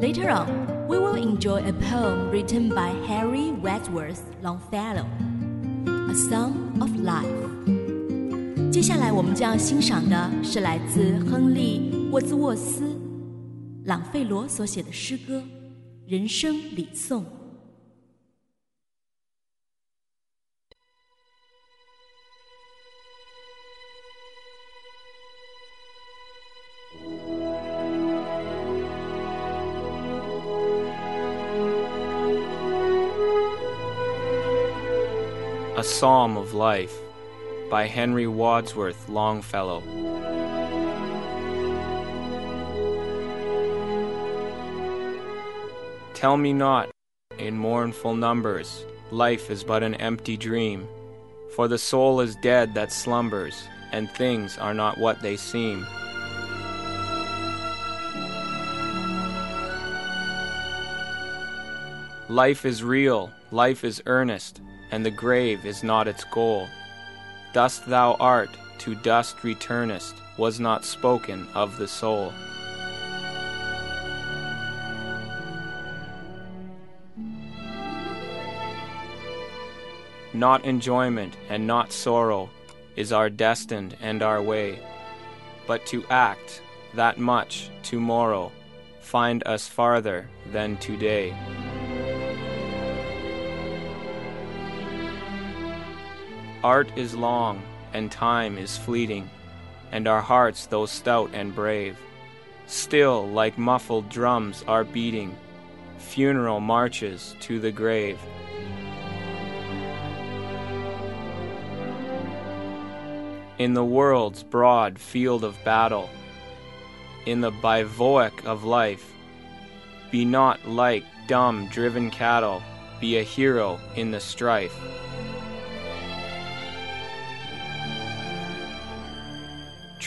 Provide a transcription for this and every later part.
later on we will enjoy a poem written by harry wadsworth longfellow a song of life 接下来我们将要欣赏的是来自亨利沃兹沃斯朗费罗所写的诗歌人生礼颂 Psalm of Life by Henry Wadsworth Longfellow. Tell me not, in mournful numbers, life is but an empty dream, for the soul is dead that slumbers, and things are not what they seem. Life is real, life is earnest, and the grave is not its goal. Dust thou art, to dust returnest, was not spoken of the soul. Not enjoyment and not sorrow is our destined and our way, but to act that much tomorrow find us farther than today. Art is long and time is fleeting, and our hearts, though stout and brave, still like muffled drums are beating funeral marches to the grave. In the world's broad field of battle, in the bivouac of life, be not like dumb driven cattle, be a hero in the strife.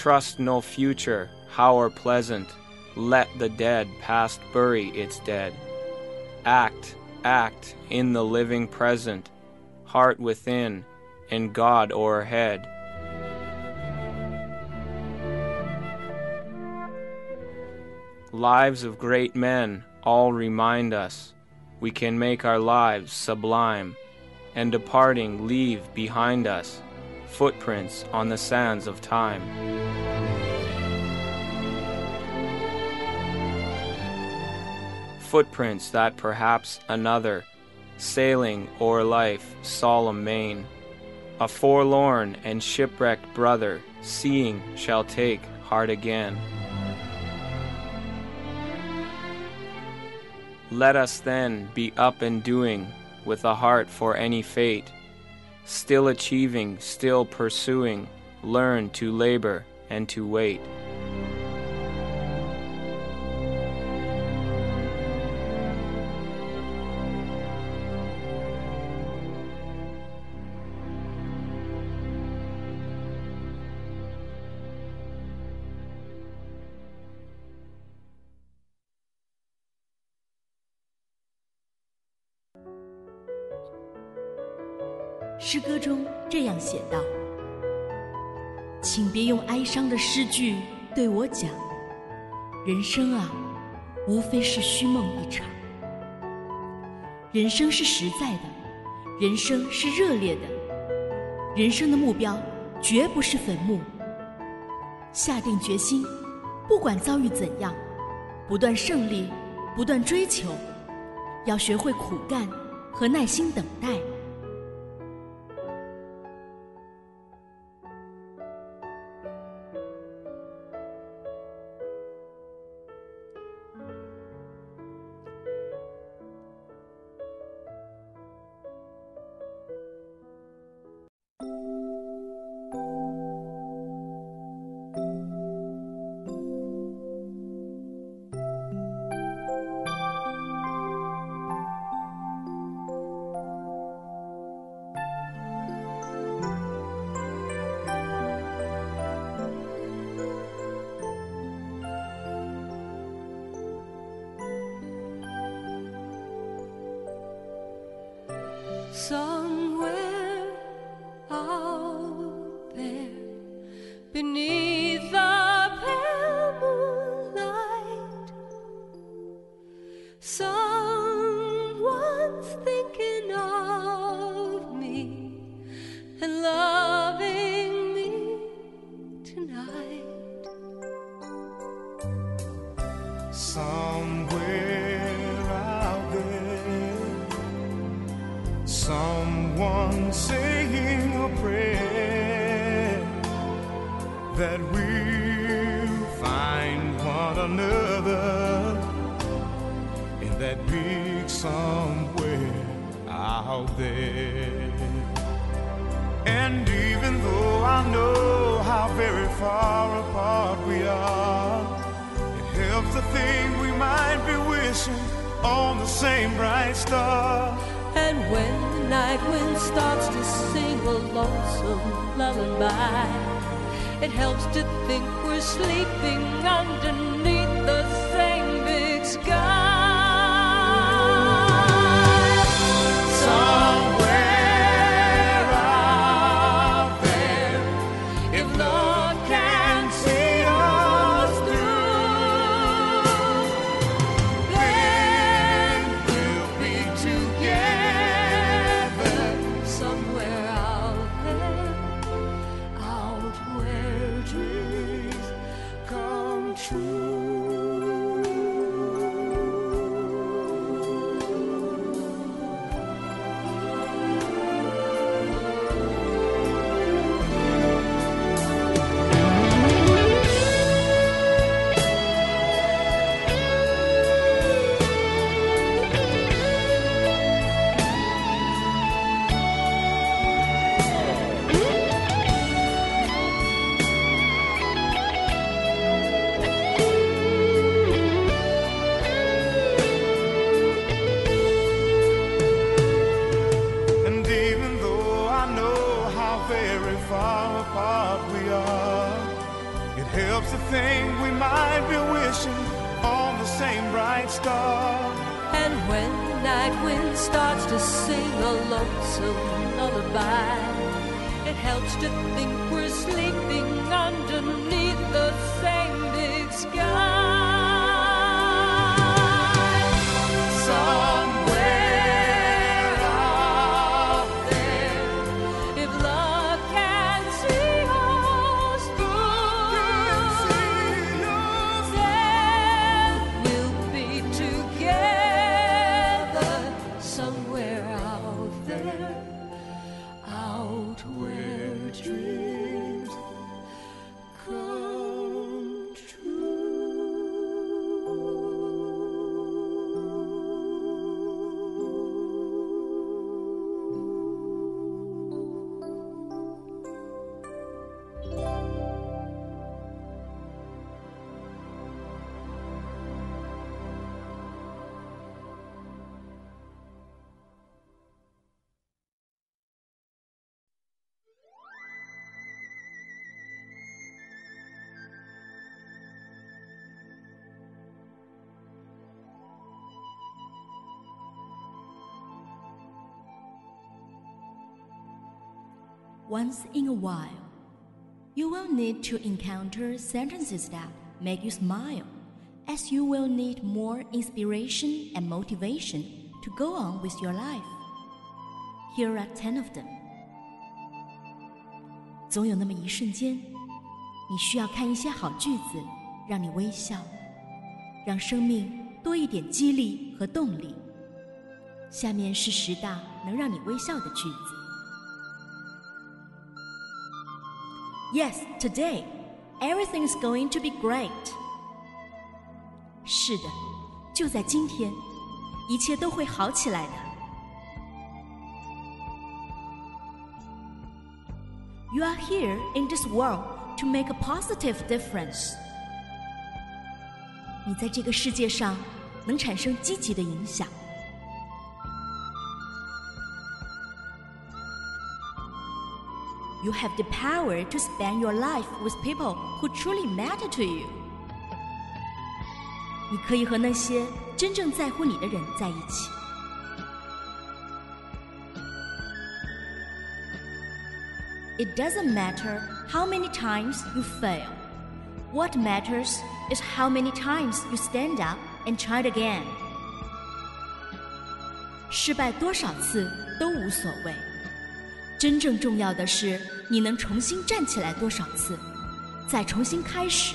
Trust no future, how or pleasant, let the dead past bury its dead. Act, act in the living present, heart within, and God o'erhead. Lives of great men all remind us we can make our lives sublime, and departing leave behind us footprints on the sands of time. Footprints that perhaps another, sailing o'er life solemn main, a forlorn and shipwrecked brother, seeing shall take heart again. Let us then be up and doing with a heart for any fate, still achieving, still pursuing, learn to labor and to wait. “诗歌中这样写道：“请别用哀伤的诗句对我讲，人生啊，无非是虚梦一场。人生是实在的，人生是热烈的，人生的目标绝不是坟墓。下定决心，不管遭遇怎样，不断胜利，不断追求，要学会苦干和耐心等待。And loving on the same bright star. And when the night wind starts to sing a lonesome lullaby, it helps to think we're sleeping underneath the same big sky. Helps to think we might be wishing on the same bright star. And when the night wind starts to sing a lonesome lullaby, it helps to think we're sleeping underneath the same big sky. Once in a while, you will need to encounter sentences that make you smile, as you will need more inspiration and motivation to go on with your life. Here are 10 of them. 总有那么一瞬间，你需要看一些好句子，让你微笑，让生命多一点激励和动力。下面是十大能让你微笑的句子。 Yes, today, everything is going to be great. 是的，就在今天，一切都会好起来的。You are here in this world to make a positive difference. 你在这个世界上能产生积极的影响。 You have the power to spend your life with people who truly matter to you. 你可以和那些真正在乎你的人在一起。It doesn't matter how many times you fail. What matters is how many times you stand up and try it again. 失败多少次都无所谓， 真正重要的是你能重新站起来多少次，再重新开始。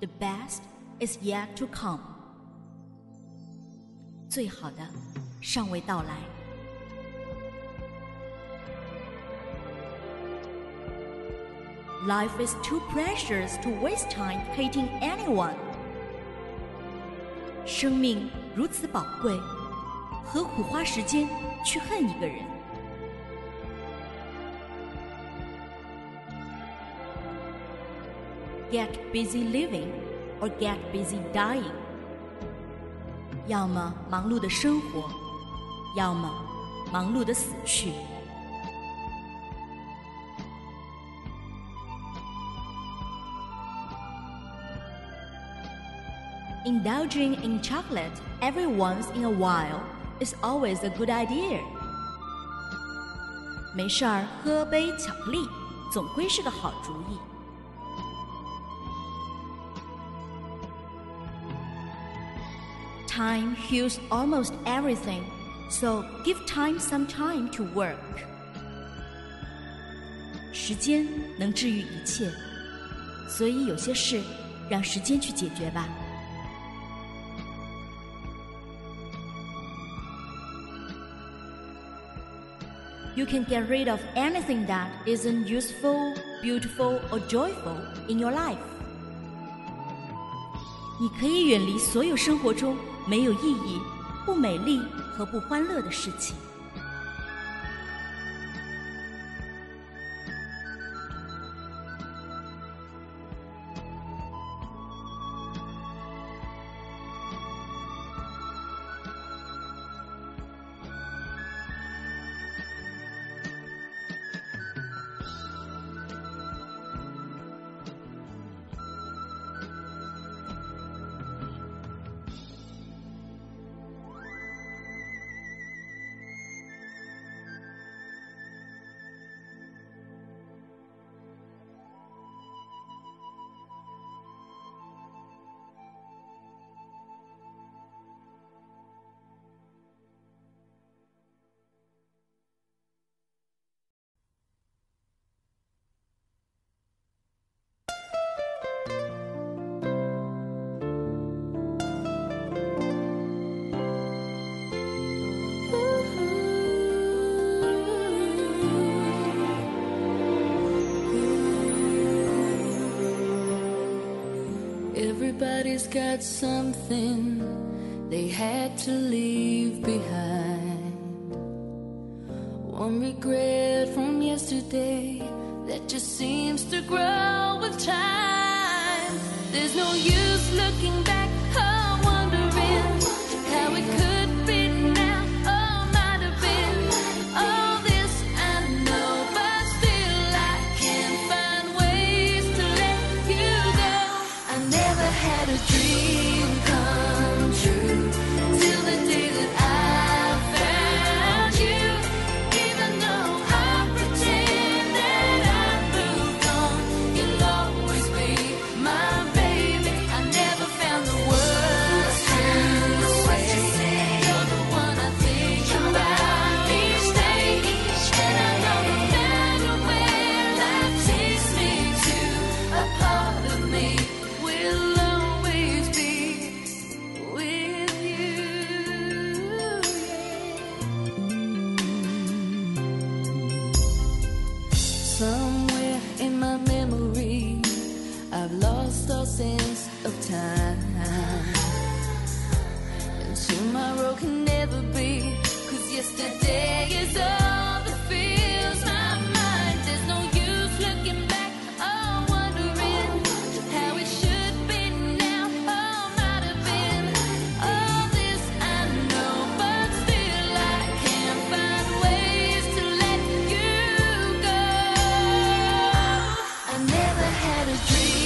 The best is yet to come. 最好的尚未到来。Life is too precious to waste time hating anyone. 生命如此宝贵，何苦花时间去恨一个人？Get busy living or get busy dying. 要么忙碌的生活，要么忙碌的死去。Indulging in chocolate every once in a while is always a good idea. 没事儿喝杯巧克力，总归是个好主意。Time heals almost everything, so give time some time to work. 时间能治愈一切，所以有些事让时间去解决吧。 You can get rid of anything that isn't useful, beautiful, or joyful in your life. 你可以远离所有生活中没有意义、不美丽和不欢乐的事情。Everybody's got something they had to leave behind. One regret from yesterday that just seems to grow with time. There's no use looking back. dream.